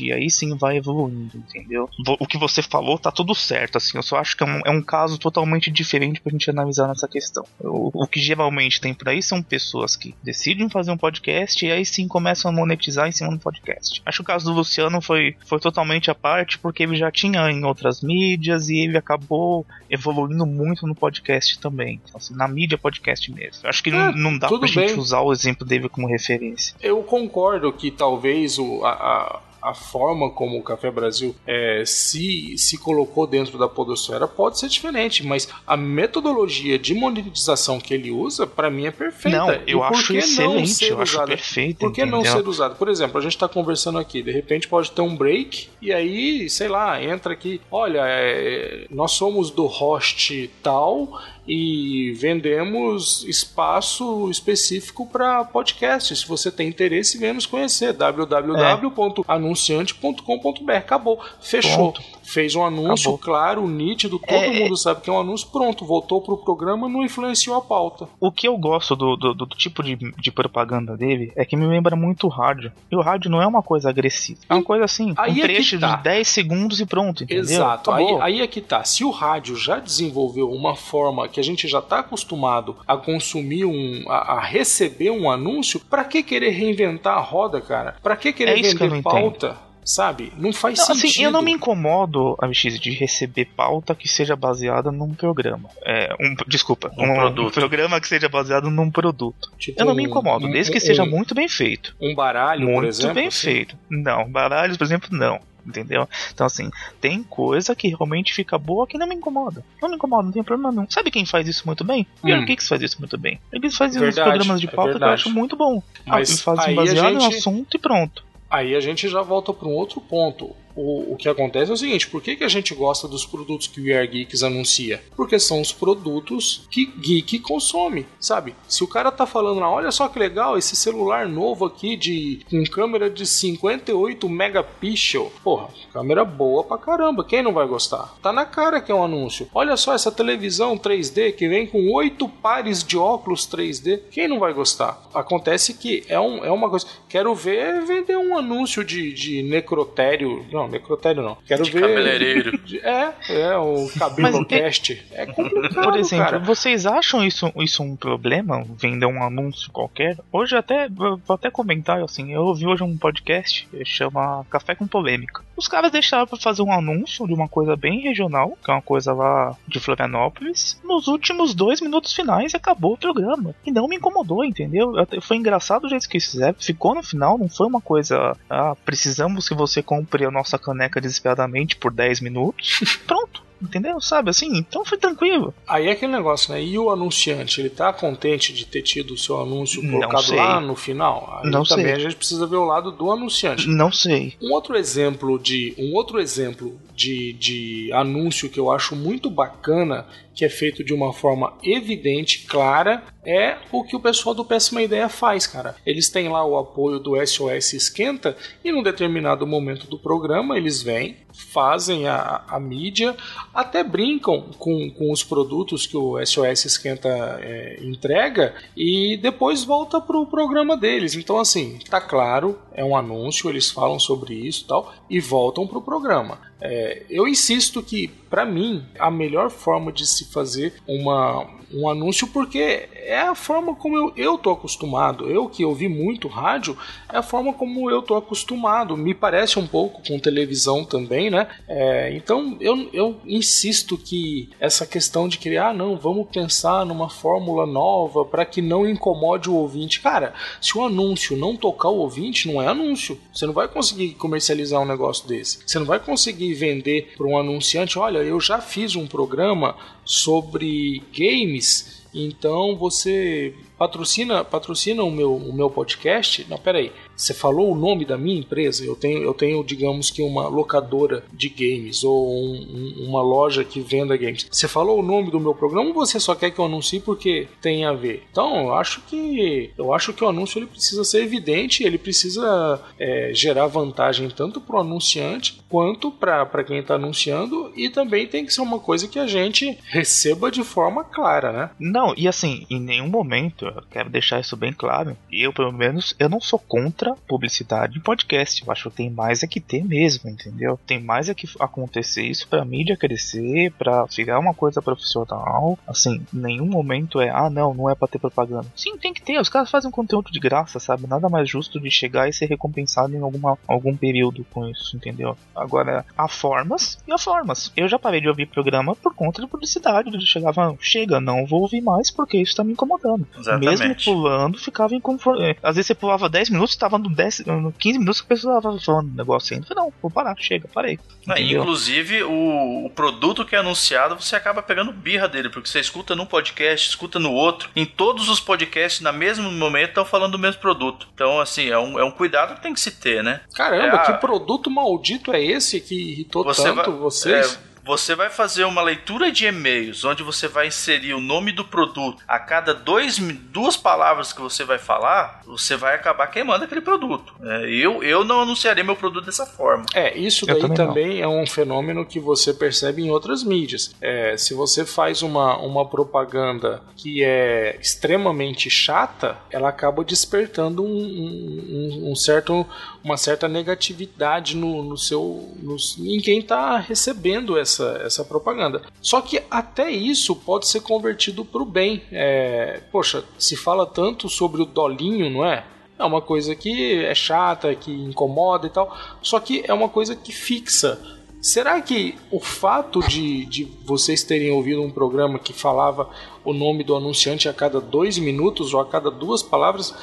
e aí sim vai evoluindo, entendeu? O que você falou tá tudo certo, assim, eu só acho que é um, é um caso totalmente diferente pra gente analisar nessa questão. O, o que geralmente tem por aí são pessoas que decidem fazer um podcast e aí sim começam a monetizar em cima do podcast. Acho que o caso do Luciano foi, foi totalmente à parte porque ele já tinha em outras mídias e ele acabou evoluindo muito no podcast também. Então, assim, na mídia podcast mesmo. Eu acho que É, não, não dá pra gente bem. usar o exemplo dele como referência. Eu concordo que talvez o, a, a, a forma como o Café Brasil é, se, se colocou dentro da podosfera pode ser diferente, mas a metodologia de monetização que ele usa, para mim, é perfeita. Não, eu por acho que não excelente, ser eu acho usada? perfeito. Por que não entendeu? ser usado? Por exemplo, a gente está conversando aqui, de repente pode ter um break, e aí, sei lá, entra aqui, olha, é, nós somos do host tal e vendemos espaço específico para podcast. Se você tem interesse, venha nos conhecer. www.anunciante.com.br. Acabou. Fechou. Fez um anúncio Acabou. claro, nítido, todo É, mundo sabe que é um anúncio. Pronto, voltou pro programa, não influenciou a pauta. O que eu gosto do, do, do tipo de, de propaganda dele é que me lembra muito o rádio. E o rádio não é uma coisa agressiva. É uma coisa assim, Aí um é que trecho tá. de 10 segundos e pronto, entendeu? Exato. Aí, Acabou. aí é que tá. Se o rádio já desenvolveu uma forma que a gente já tá acostumado a consumir um. a, a receber um anúncio, pra que querer reinventar a roda, cara? Pra que querer É que vender não pauta? Sabe? Não faz Não, sentido. assim, eu não me incomodo, AMX, de receber pauta que seja baseada num programa. É, um, desculpa, Um produto. programa que seja baseado num produto. Tipo Eu não me um- incomodo, um- desde que um- seja muito bem feito. Um baralho, por muito exemplo. bem assim. feito. Não, baralhos, por exemplo, não. entendeu? Então, assim, tem coisa que realmente fica boa que não me incomoda. Não me incomoda, não tem problema nenhum. Sabe quem faz isso muito bem? O Hum. Geeks faz isso muito bem. Eles fazem uns Verdade, programas de é pauta que eu acho muito bom. Mas Eles fazem baseado no gente- assunto e pronto. Aí a gente já volta para um outro ponto. O, o que acontece é o seguinte: por que, que a gente gosta dos produtos que o We Are Geeks anuncia? Porque são os produtos que geek consome, sabe? Se o cara tá falando, ah, olha só que legal esse celular novo aqui de com câmera de 58 megapixel, porra, câmera boa pra caramba, quem não vai gostar? Tá na cara que é um anúncio. Olha só essa televisão 3D que vem com oito pares de óculos 3D, quem não vai gostar? Acontece que é, um, é uma coisa. Quero ver vender um anúncio de, de necrotério. Não, necrotério não. Quero De ver. cabeleireiro. É, é, o Cabelocast. É complicado. Por exemplo, cara. vocês acham isso, isso um problema? Vender um anúncio qualquer? Hoje até, vou até comentar assim, eu ouvi hoje um podcast que chama Café com Polêmica. Os caras deixaram pra fazer um anúncio de uma coisa bem regional, que é uma coisa lá de Florianópolis, nos últimos dois minutos finais acabou o programa. E não me incomodou, entendeu? Foi engraçado o jeito que eles fizeram, ficou no final, não foi uma coisa, ah, precisamos que você compre a nossa caneca desesperadamente por 10 minutos. Pronto. Entendeu? Sabe assim? Então foi tranquilo. Aí é aquele negócio, né? E o anunciante, ele tá contente de ter tido o seu anúncio colocado lá no final? Aí Não também sei. a gente precisa ver o lado do anunciante. Não sei. Um outro exemplo de um outro exemplo de, de anúncio que eu acho muito bacana, que é feito de uma forma evidente, clara, é o que o pessoal do Péssima Ideia faz, cara. Eles têm lá o apoio do SOS Esquenta e num determinado momento do programa eles vêm, fazem a, a mídia, até brincam com, com os produtos que o SOS Esquenta é, entrega e depois volta pro programa deles. Então, assim, tá claro, é um anúncio, eles falam sobre isso e tal, e voltam pro programa. É, eu insisto que, para mim, a melhor forma de se fazer uma, um anúncio, porque é a forma como eu, eu tô acostumado. Eu que ouvi muito rádio, é a forma como eu tô acostumado. Me parece um pouco com televisão também, né? É, então eu, eu insisto que essa questão de criar, ah, não, vamos pensar numa fórmula nova para que não incomode o ouvinte. Cara, se o anúncio não tocar o ouvinte, não é anúncio. Você não vai conseguir comercializar um negócio desse. Você não vai conseguir vender para um anunciante, olha, eu já fiz um programa sobre games, então você patrocina patrocina o meu, o meu podcast. Não, peraí. Você falou o nome da minha empresa? Eu tenho, eu tenho digamos que uma locadora de games ou um- um- uma loja que venda games. Você falou o nome do meu programa ou você só quer que eu anuncie porque tem a ver? Então, eu acho que eu acho que o anúncio ele precisa ser evidente, ele precisa é, gerar vantagem tanto para o anunciante quanto para quem está anunciando e também tem que ser uma coisa que a gente receba de forma clara, né? Não, e assim, em nenhum momento, eu quero deixar isso bem claro, eu pelo menos, eu não sou contra publicidade em podcast, eu acho que tem mais é que ter mesmo, entendeu? Tem mais é que acontecer isso pra mídia crescer, pra ficar uma coisa profissional, assim, nenhum momento é, ah não, não é pra ter propaganda. Sim, tem que ter, os caras fazem conteúdo de graça, sabe? Nada mais justo de chegar e ser recompensado em alguma, algum período com isso, entendeu? Agora, há formas e há formas. Eu já parei de ouvir programa por conta de publicidade, de chegava, chega, não vou ouvir mais porque isso tá me incomodando. Exatamente. Mesmo pulando, ficava inconfortável. Às vezes você pulava 10 minutos, tava no 10, no 15 minutos que a pessoa tava falando um negócio ainda. Eu falei, não, vou parar, chega, parei. Ah, inclusive, o, o produto que é anunciado, você acaba pegando birra dele, porque você escuta num podcast, escuta no outro. Em todos os podcasts, na mesmo momento, estão falando do mesmo produto. Então, assim, é um, é um cuidado que tem que se ter, né? Caramba, É, que ah, produto maldito é esse que irritou Você tanto vai- vocês? é, você vai fazer uma leitura de e-mails onde você vai inserir o nome do produto a cada dois, duas palavras que você vai falar, você vai acabar queimando aquele produto. É, eu, eu não anunciaria meu produto dessa forma. É, isso Eu daí também também, é um fenômeno que você percebe em outras mídias. É, se você faz uma, uma propaganda que é extremamente chata, ela acaba despertando um, um- um certo, uma certa negatividade no, no seu, nos- em quem está recebendo essa, essa propaganda. Só que até isso pode ser convertido para o bem. É, poxa, se fala tanto sobre o dolinho, não é? É uma coisa que é chata, que incomoda e tal, só que é uma coisa que fixa. Será que o fato de, de vocês terem ouvido um programa que falava o nome do anunciante a cada dois minutos ou a cada duas palavras,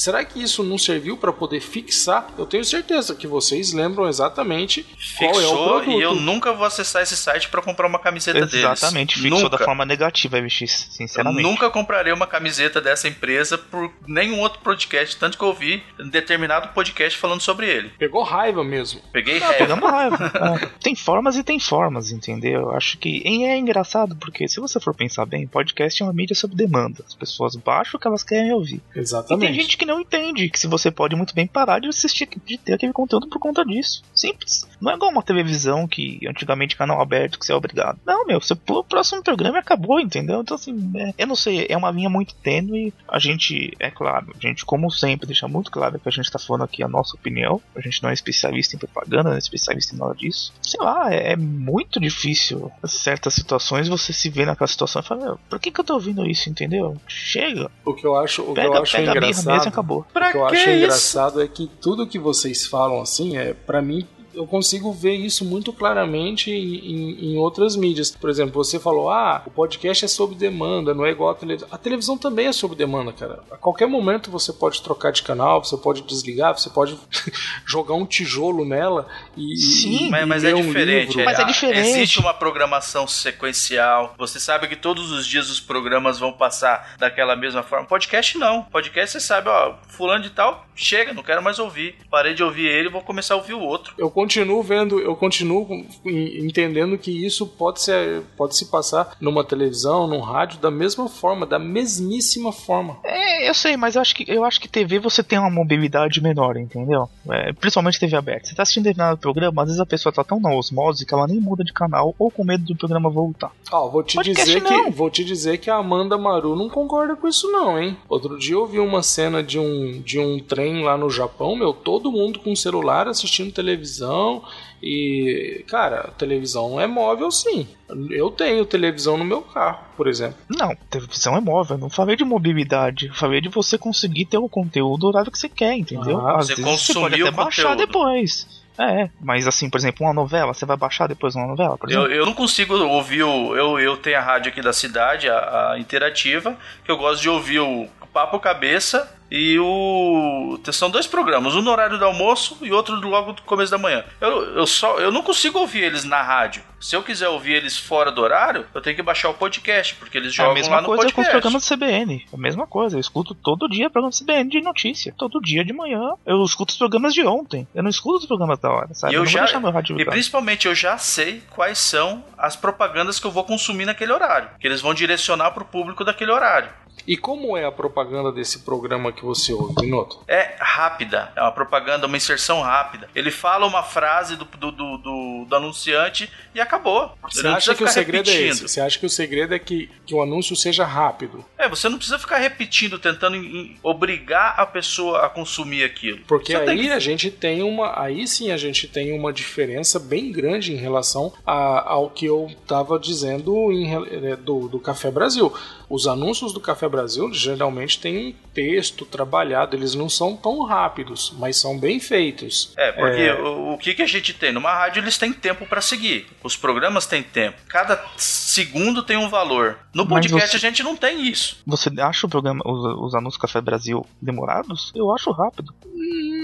Será que isso não serviu para poder fixar? Eu tenho certeza que vocês lembram exatamente qual é o Fixou produto. e eu nunca vou acessar esse site pra comprar uma camiseta deles. Exatamente, fixou nunca. da forma negativa, MX, Eu sinceramente. nunca comprarei uma camiseta dessa empresa por nenhum outro podcast, tanto que eu ouvi determinado podcast falando sobre ele. Pegou raiva mesmo. Peguei Ah, raiva. pegamos raiva. É, tem formas e tem formas, entendeu? Eu acho que. E é engraçado, porque se você for pensar bem, podcast é uma mídia sob demanda. As pessoas baixam o que elas querem ouvir. E Exatamente. tem gente que não entende que se você pode muito bem parar de assistir, de ter aquele conteúdo por conta disso. Simples. Não é igual uma televisão que antigamente canal aberto que você é obrigado. Não, meu, você pula o próximo programa e acabou, entendeu? Então assim, é- eu não sei, é uma linha muito tênue. A gente, é claro, a gente, como sempre, deixa muito claro que a gente tá falando aqui a nossa opinião. A gente não é especialista em propaganda, não é especialista em nada disso. Sei lá, é, é muito difícil certas situações você se vê naquela situação e fala, meu, por que, que eu tô ouvindo isso, entendeu? Chega, O que eu acho, o que pega, eu acho pega engraçado. mesmo acabou. O que eu acho isso? engraçado é que tudo que vocês falam assim, é para mim eu consigo ver isso muito claramente em, em- em outras mídias. Por exemplo, você falou, ah, o podcast é sob demanda, não é igual a televisão. A televisão também é sob demanda, cara. A qualquer momento você pode trocar de canal, você pode desligar, você pode jogar um tijolo nela e, Sim, e- Mas, e mas ler é um diferente. livro. Mas é a- diferente. Existe uma programação sequencial. Você sabe que todos os dias os programas vão passar daquela mesma forma. Podcast não. Podcast você sabe, ó, fulano de tal, chega, não quero mais ouvir. Parei de ouvir ele, vou começar a ouvir o outro. eu continuo vendo, eu continuo entendendo que isso pode ser, pode se passar numa televisão, num rádio da mesma forma, da mesmíssima forma. É, eu sei, mas eu acho que eu acho que TV você tem uma mobilidade menor, entendeu? É, principalmente TV aberta. Você tá assistindo determinado programa, às vezes a pessoa tá tão na osmose que ela nem muda de canal ou com medo do programa voltar. Ó, vou te Podcast dizer não. que vou te dizer que a Amanda Maru não concorda com isso não, hein? Outro dia eu vi uma cena de um de um trem lá no Japão, meu, todo mundo com celular assistindo televisão e, cara, televisão é móvel sim. Eu tenho televisão no meu carro, por exemplo. Não, televisão é móvel. eu Não falei de mobilidade. eu Falei de você conseguir ter o conteúdo no horário que você quer, entendeu? Ah, Às você vezes você pode até baixar depois. É, mas assim, por exemplo, uma novela, você vai baixar depois uma novela, por Eu, exemplo? eu não consigo ouvir o. Eu, eu tenho a rádio aqui da cidade, a, a interativa, que eu gosto de ouvir o Papo Cabeça e o. São dois programas, um no horário do almoço e outro logo do começo da manhã. Eu, eu, só, eu não consigo ouvir eles na rádio. Se eu quiser ouvir eles fora do horário, eu tenho que baixar o podcast, porque eles É jogam a mesma lá no coisa com os podcast. programas do CBN. É a mesma coisa. Eu escuto todo dia programa do CBN de notícia. Todo dia de manhã. Eu escuto os programas de ontem. Eu não escuto os programas da hora, sabe? E eu não já, e principalmente eu já sei quais são as propagandas que eu vou consumir naquele horário. Que eles vão direcionar pro público daquele horário. E como é a propaganda desse programa que você ouve, Minuto? É rápida, é uma propaganda, uma inserção rápida. Ele fala uma frase do, do, do, do- do anunciante e acabou. Você não acha que o segredo é repetindo. esse? Você acha que o segredo é que, que o anúncio seja rápido? É, você não precisa ficar repetindo, tentando em- obrigar a pessoa a consumir aquilo. Porque Você tem aí que- a gente tem uma. Aí sim a gente tem uma diferença bem grande em relação a- ao que eu estava dizendo em eh, do, do Café Brasil. Os anúncios do Café Brasil geralmente têm um texto trabalhado, eles não são tão rápidos, mas são bem feitos. É, porque É. O, o que, que a gente tem? Numa rádio eles têm tempo pra seguir. Os programas têm tempo. Cada segundo tem um valor. No podcast você- a gente não tem isso. Você acha o programa, os, os anúncios Café Brasil demorados? Eu acho rápido.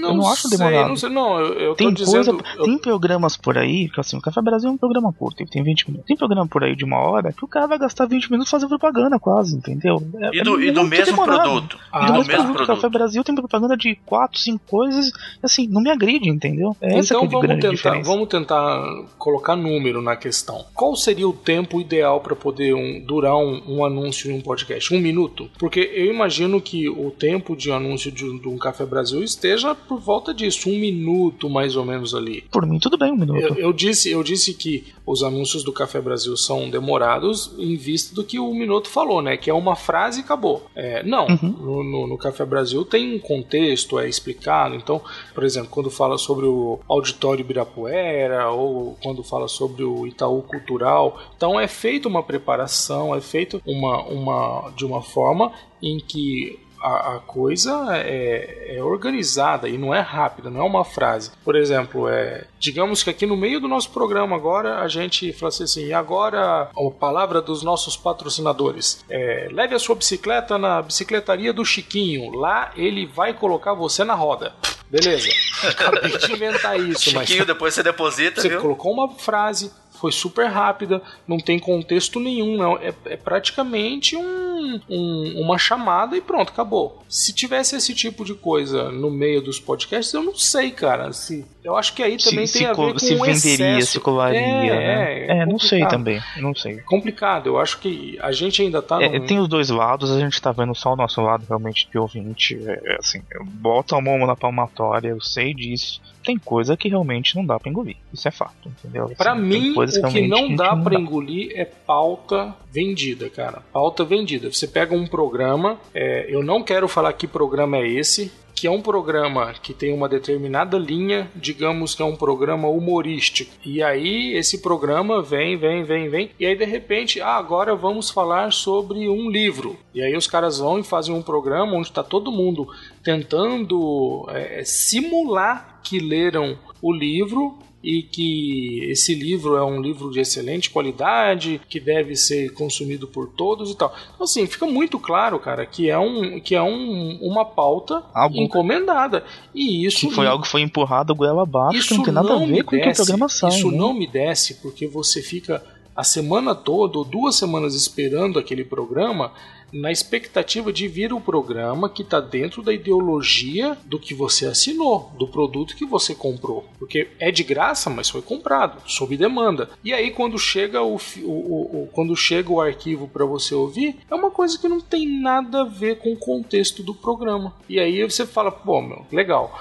Não eu não acho sei, demorado. Não, sei, não eu, eu Tem tô coisa, dizendo. eu- tem programas por aí, que assim, o Café Brasil é um programa curto, ele tem 20 minutos. Tem programa por aí de uma hora que o cara vai gastar 20 minutos fazendo propaganda quase, entendeu? É- E do, e do mesmo produto. Ah, E do do mesmo mesmo produto, o Café. Brasil tem propaganda de 4, 5 coisas, assim, não me agride, entendeu? É essa então é a vamos grande tentar, diferença. vamos tentar colocar número na questão. Qual seria o tempo ideal para poder um- durar um, um anúncio em um podcast? Um minuto? Porque eu imagino que o tempo de anúncio de, um- de um Café Brasil esteja por volta disso, um minuto mais ou menos ali. Por mim, tudo bem, um minuto. Eu, eu disse, eu disse que os anúncios do Café Brasil são demorados em vista do que o Minuto falou, né? Que é uma frase acabou. É, não, Uhum. no, no- no Café Brasil tem um contexto, é explicado. Então, por exemplo, quando fala sobre o Auditório Ibirapuera ou quando fala sobre o Itaú Cultural, então é feita uma preparação, é feito uma, uma de uma forma em que a, a coisa é, é organizada e não é rápida, não é uma frase. Por exemplo, é, digamos que aqui no meio do nosso programa agora a gente fala assim, e agora a palavra dos nossos patrocinadores. É, leve a sua bicicleta na bicicletaria do Chiquinho. Lá ele vai colocar você na roda. Beleza. Acabei de inventar isso, mas Chiquinho, depois você deposita, você viu? colocou uma frase, foi super rápida, não tem contexto nenhum, não. É, é praticamente um, um- uma chamada e pronto, acabou. Se tivesse esse tipo de coisa no meio dos podcasts, eu não sei, cara. Se, eu acho que aí Se, também se, tem a co- ver com se venderia, excesso. se colaria, É, né? é, É, não sei também, não sei. Complicado, eu acho que a gente ainda tá É, num- tem os dois lados, a gente tá vendo só o nosso lado realmente de ouvinte. É, é assim, eu boto a mão na palmatória, eu sei disso. Tem coisa que realmente não dá pra engolir. Isso é fato, entendeu? Assim, Pra tem mim, o que não dá dá. engolir é pauta vendida, cara. Pauta vendida. Você pega um programa, é, eu não quero falar que programa é esse, que é um programa que tem uma determinada linha, digamos que é um programa humorístico. E aí esse programa vem, vem, vem, vem, e aí de repente, ah, agora vamos falar sobre um livro. E aí os caras vão e fazem um programa onde está todo mundo tentando é, simular que leram o livro e que esse livro é um livro de excelente qualidade, que deve ser consumido por todos e tal. Então, assim, fica muito claro, cara, que é, um, que é um, uma pauta Algo- encomendada. E isso Que foi algo que foi empurrado goela abaixo, que não tem nada a ver com o que a programação. Isso né? não me desce, porque você fica a semana toda ou duas semanas esperando aquele programa na expectativa de vir o programa que está dentro da ideologia do que você assinou, do produto que você comprou. Porque é de graça, mas foi comprado, sob demanda. E aí quando chega o- o- o- quando chega o arquivo para você ouvir, é uma coisa que não tem nada a ver com o contexto do programa. E aí você fala, pô, meu, legal.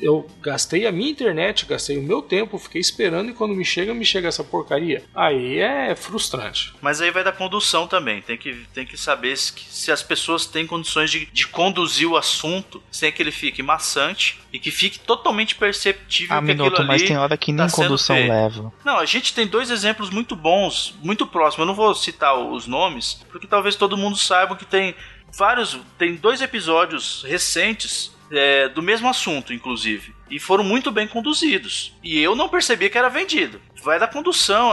Eu gastei a minha internet, gastei o meu tempo, fiquei esperando e quando me chega, me chega essa porcaria. Aí é frustrante. Mas aí vai da condução também. Tem que, tem que saber se, se as pessoas têm condições de, de conduzir o assunto sem que ele fique maçante e que fique totalmente perceptível Ah, que minuto, aquilo mas tem hora que tá nem sendo condução leva. Não, a gente tem dois exemplos muito bons, muito próximos. Eu não vou citar os nomes, porque talvez todo mundo saiba que tem vários. Tem dois episódios recentes é, do mesmo assunto, inclusive. E foram muito bem conduzidos. E eu não percebi que era vendido. Vai da condução.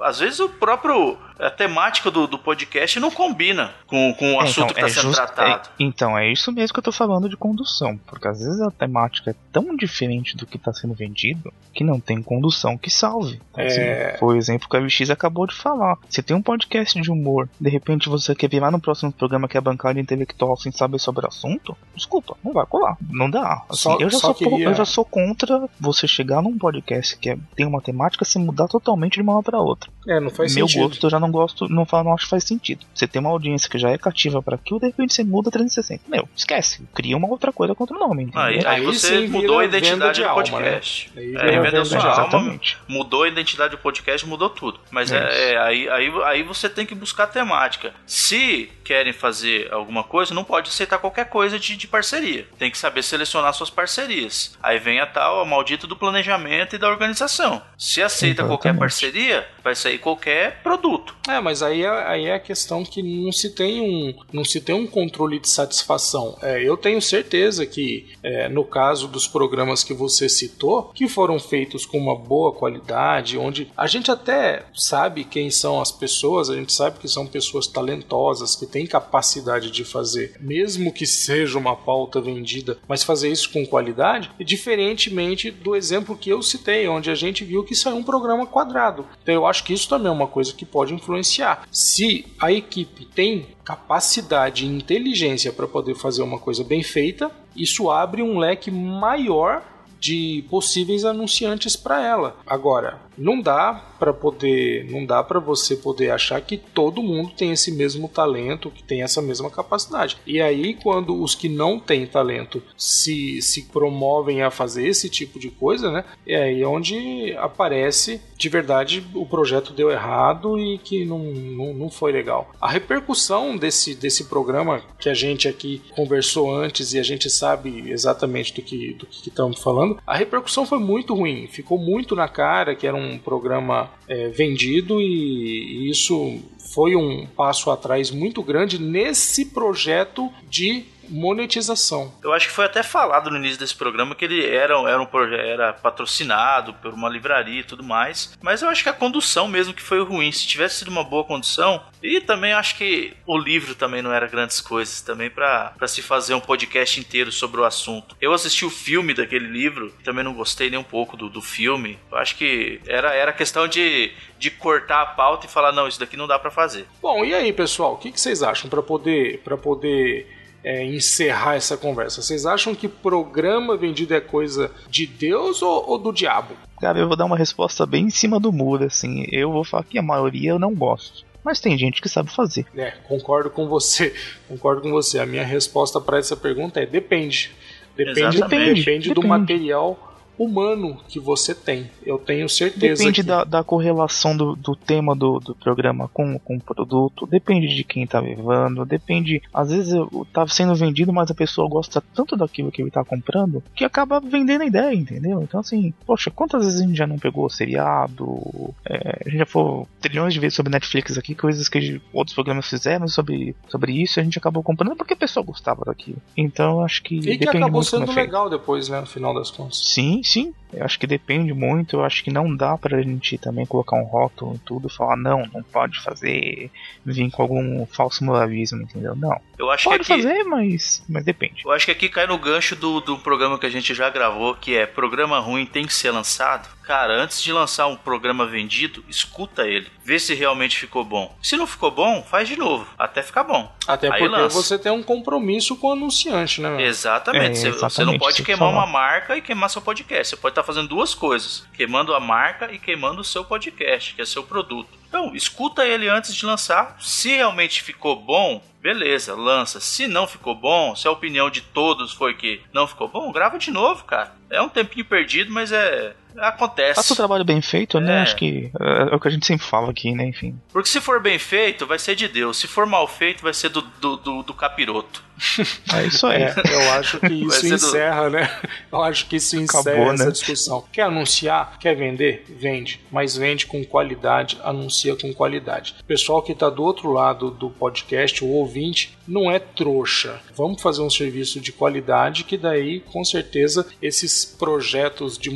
Às vezes o próprio. A temática do, do podcast não combina com, com o É, assunto que está sendo just- tratado. é- então, é isso mesmo que eu tô falando de condução. Porque às vezes a temática é tão diferente do que tá sendo vendido que não tem condução que salve. Então, assim, É. foi o exemplo que a VX acabou de falar. Se tem um podcast de humor, de repente você quer virar no próximo programa que é bancada intelectual sem saber sobre o assunto, desculpa, não vai Não dá. Assim, Só- eu, já só sou, queria- eu já sou contra você chegar num podcast que é- tem uma temática se mudar totalmente de uma hora pra outra. É, não faz Meu sentido. gosto eu já não gosto, não, falo, não acho que faz sentido. Você tem uma audiência que já é cativa pra aquilo, de repente você muda 360. Meu, esquece. Cria uma outra coisa contra o nome. entendeu? Aí, aí Aí você mudou a identidade de do alma, podcast. né? Aí É, vira vendeu sua alma, Exatamente. mudou a identidade do podcast, mudou tudo. Mas É é, é, aí, aí, aí você tem que buscar temática. Se querem fazer alguma coisa, não pode aceitar qualquer coisa de, de parceria. Tem que saber selecionar suas parcerias. Aí vem a tal, a maldita do planejamento e da organização. Se aceita qualquer Exatamente. parceria, vai sair qualquer produto. É, mas aí é, aí é a questão que não se tem um, não se tem um controle de satisfação. É, eu tenho certeza que, é, no caso dos programas que você citou, que foram feitos com uma boa qualidade, onde a gente até sabe quem são as pessoas, a gente sabe que são pessoas talentosas, que têm capacidade de fazer, mesmo que seja uma pauta vendida, mas fazer isso com qualidade, diferentemente do exemplo que eu citei, onde a gente viu que isso é um programa quadrado. Então eu acho que isso também é uma coisa que pode influenciar. Se a equipe tem capacidade e inteligência para poder fazer uma coisa bem feita, isso abre um leque maior de possíveis anunciantes para ela. Agora, não dá para poder, não dá para você poder achar que todo mundo tem esse mesmo talento, que tem essa mesma capacidade. E aí quando os que não têm talento se, se promovem a fazer esse tipo de coisa, né? É aí onde aparece de verdade o projeto deu errado e que não, não, não foi legal. A repercussão desse, desse programa que a gente aqui conversou antes e a gente sabe exatamente do que do que estamos falando, a repercussão foi muito ruim. Ficou muito na cara que era um programa é, vendido e, e isso foi um passo atrás muito grande nesse projeto de monetização. Eu acho que foi até falado no início desse programa que ele era, era um projeto era patrocinado por uma livraria e tudo mais. Mas eu acho que a condução mesmo que foi ruim. Se tivesse sido uma boa condução, e também acho que o livro também não era grandes coisas também pra se fazer um podcast inteiro sobre o assunto. Eu assisti o filme daquele livro, também não gostei nem um pouco do, do filme. Eu acho que era, era questão de, de cortar a pauta e falar, não, isso daqui não dá pra fazer. Bom, e aí, pessoal, o que, que vocês acham para poder para poder é, encerrar essa conversa? Vocês acham que programa vendido é coisa de Deus ou, ou do diabo? Cara, eu vou dar uma resposta bem em cima do muro, assim. Eu vou falar que a maioria eu não gosto. Mas tem gente que sabe fazer. É, concordo com você. Concordo com você. A minha resposta para essa pergunta é depende. Depende, depende, do Depende. material humano que você tem. Eu tenho certeza. Depende que- da, da correlação do, do tema do, do programa com, com o produto, depende de quem tá levando, depende. Às vezes eu- tá sendo vendido, mas a pessoa gosta tanto daquilo que ele tá comprando que acaba vendendo a ideia, entendeu? Então, assim, poxa, quantas vezes a gente já não pegou seriado? É, a gente já falou trilhões de vezes sobre Netflix aqui, coisas que outros programas fizeram sobre, sobre isso, e a gente acabou comprando porque a pessoa gostava daquilo. Então, acho que. E que acabou sendo é legal depois, né? No final das contas. Sim, sim. Eu acho que depende muito. Eu acho que não dá pra gente também colocar um rótulo em tudo e falar, não, não pode fazer, vir com algum falso moralismo, entendeu? Não. Eu acho Pode que aqui, fazer, mas, mas depende. Eu acho que aqui cai no gancho do, do programa que a gente já gravou, que é programa ruim tem que ser lançado. Cara, antes de lançar um programa vendido, escuta ele. Vê se realmente ficou bom. Se não ficou bom, faz de novo. Até ficar bom. Até Aí porque lança. você tem um compromisso com o anunciante, né? Exatamente. É, Você- Você não exatamente, pode queimar uma marca e queimar seu podcast. Você pode estar fazendo duas coisas: queimando a marca e queimando o seu podcast, que é seu produto. Então, escuta ele antes de lançar. Se realmente ficou bom, beleza, lança. Se não ficou bom, se a opinião de todos foi que não ficou bom, grava de novo, cara. É um tempinho perdido, mas é. Acontece. Faça o trabalho bem feito, né? É. Acho que é, é o que a gente sempre fala aqui, né? Enfim. Porque se for bem feito, vai ser de Deus. Se for mal feito, vai ser do, do, do, do capiroto. É isso aí. É, eu acho que isso ser do- encerra, né? Eu acho que isso encerra Acabou, essa né? discussão. Quer anunciar? Quer vender? Vende. Mas vende com qualidade, anuncia com qualidade. O pessoal que está do outro lado do podcast, o ouvinte, não é trouxa. Vamos fazer um serviço de qualidade que daí, com certeza, esses projetos de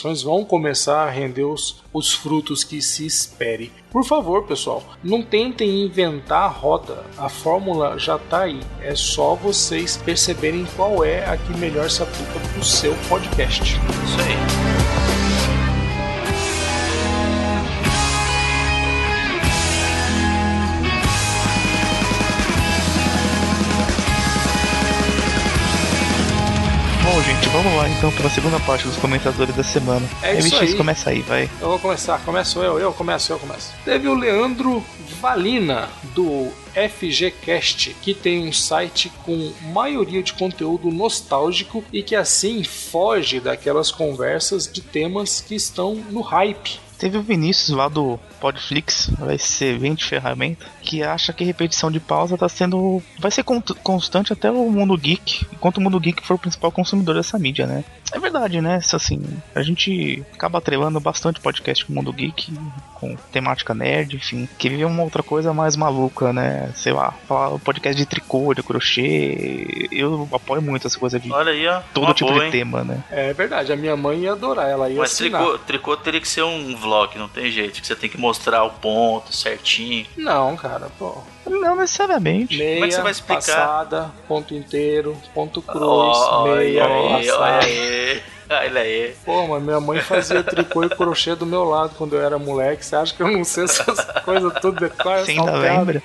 monetizações vão começar a render os, os frutos que se espere. Por favor, pessoal, não tentem inventar a roda. A fórmula já está aí. É só vocês perceberem qual é a que melhor se aplica para o seu podcast. Isso aí. Então para a segunda parte dos comentadores da semana. É isso MX aí. começa aí, vai. Eu vou começar. Começo eu, eu começo, eu começo. Teve o Leandro Valina, do FGCast, que tem um site com maioria de conteúdo nostálgico e que assim foge daquelas conversas de temas que estão no hype. Teve o Vinícius lá do Podflix, vai ser 20 ferramenta, que acha que repetição de pausa tá sendo. vai ser con- constante até o mundo geek, enquanto o mundo geek for o principal consumidor dessa mídia, né? É verdade, né? Assim, a gente acaba atrelando bastante podcast com o mundo geek, com temática nerd, enfim, que vive uma outra coisa mais maluca, né? Sei lá, falar podcast de tricô, de crochê. Eu apoio muito essa coisa de Olha aí, ó. todo uma tipo boa, de hein? tema, né? É verdade, a minha mãe ia adorar, ela ia Mas assinar. tricô, tricô teria que ser um vlog, não tem jeito. Que você tem que mostrar o ponto certinho. Não, cara, pô. Não necessariamente. Meia, Como é que você vai explicar? passada, ponto inteiro, ponto cruz, Olha meia, aí, olha passada. aí. Olha aí. Pô, mas minha mãe fazia tricô e crochê do meu lado quando eu era moleque. Você acha que eu não sei essas coisas tudo detalhe? Você ainda lembra?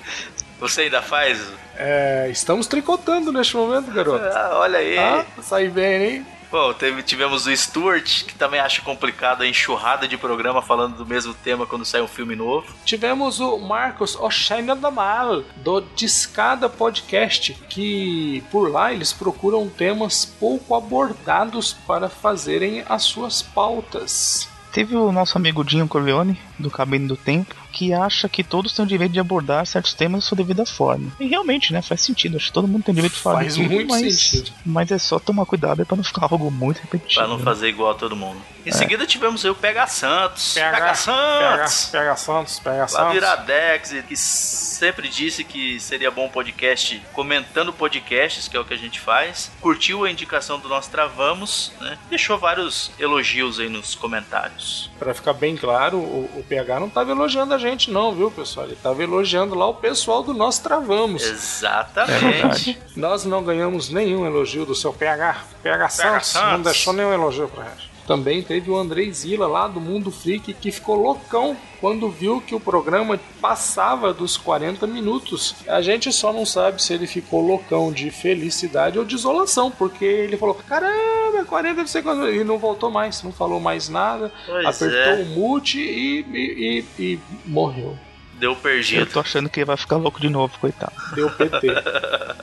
Você ainda faz? É, estamos tricotando neste momento, garoto. Ah, olha aí. Ah, saí bem, hein? Bom, teve- tivemos o Stuart, que também acha complicado a enxurrada de programa falando do mesmo tema quando sai um filme novo. Tivemos o Marcos Oxenadamal, do Discada Podcast, que por lá eles procuram temas pouco abordados para fazerem as suas pautas. Teve o nosso amigo Dinho Corleone, do Cabine do Tempo, que acha que todos têm o direito de abordar certos temas da sua devida forma. E realmente, né, faz sentido. Acho que todo mundo tem o direito de falar Faz tudo, muito mas, sentido. mas é só tomar cuidado para não ficar algo muito repetitivo. Pra não né? fazer igual a todo mundo. É. Em seguida tivemos aí o Pega Santos. Pega, Santos! Pega, pega Santos, pega Santos. Iradex, que sempre disse que seria bom podcast comentando podcasts, que é o que a gente faz. Curtiu a indicação do nosso Travamos, né? Deixou vários elogios aí nos comentários. Pra ficar bem claro, o, o PH não tava elogiando a gente, não, viu, pessoal? Ele tava elogiando lá o pessoal do Nós Travamos. É Exatamente. verdade. Nós não ganhamos nenhum elogio do seu PH. PH Santos, não Santos. deixou nenhum elogio pra gente. Também teve o Andrei Zila lá do Mundo Freak que ficou loucão quando viu que o programa passava dos 40 minutos. A gente só não sabe se ele ficou loucão de felicidade ou de isolação, porque ele falou: caramba, 40 não sei quanto. E não voltou mais, não falou mais nada, Pois apertou é. o mute e, e, e- e morreu. Deu Eu perdido. tô achando que ele vai ficar louco de novo, coitado. Deu PT.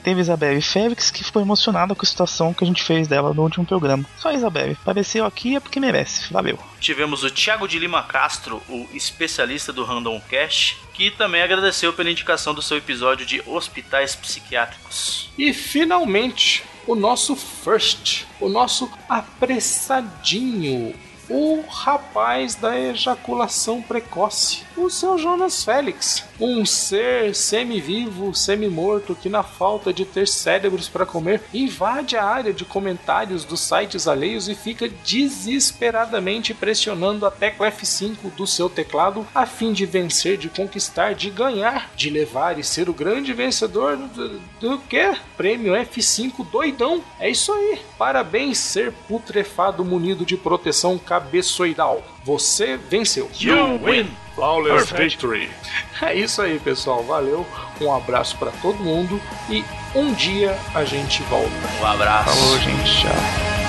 Teve Isabelle Félix que ficou emocionada com a situação que a gente fez dela no último programa. Só a Isabelle, apareceu aqui é porque merece. Valeu. Tivemos o Thiago de Lima Castro, o especialista do Random Cash, que também agradeceu pela indicação do seu episódio de hospitais psiquiátricos. E finalmente, o nosso first, o nosso apressadinho, o rapaz da ejaculação precoce, o seu Jonas Félix, um ser semi-vivo, semi-morto que, na falta de ter cérebros para comer, invade a área de comentários dos sites alheios e fica desesperadamente pressionando a tecla F5 do seu teclado a fim de vencer, de conquistar, de ganhar, de levar e ser o grande vencedor do, do que? Prêmio F5 doidão. É isso aí. Parabéns, ser putrefado munido de proteção cabeçoidal. Você venceu. You win! Flawless victory. É isso aí, pessoal. Valeu. Um abraço para todo mundo e um dia a gente volta. Um abraço. Falou, gente. Tchau.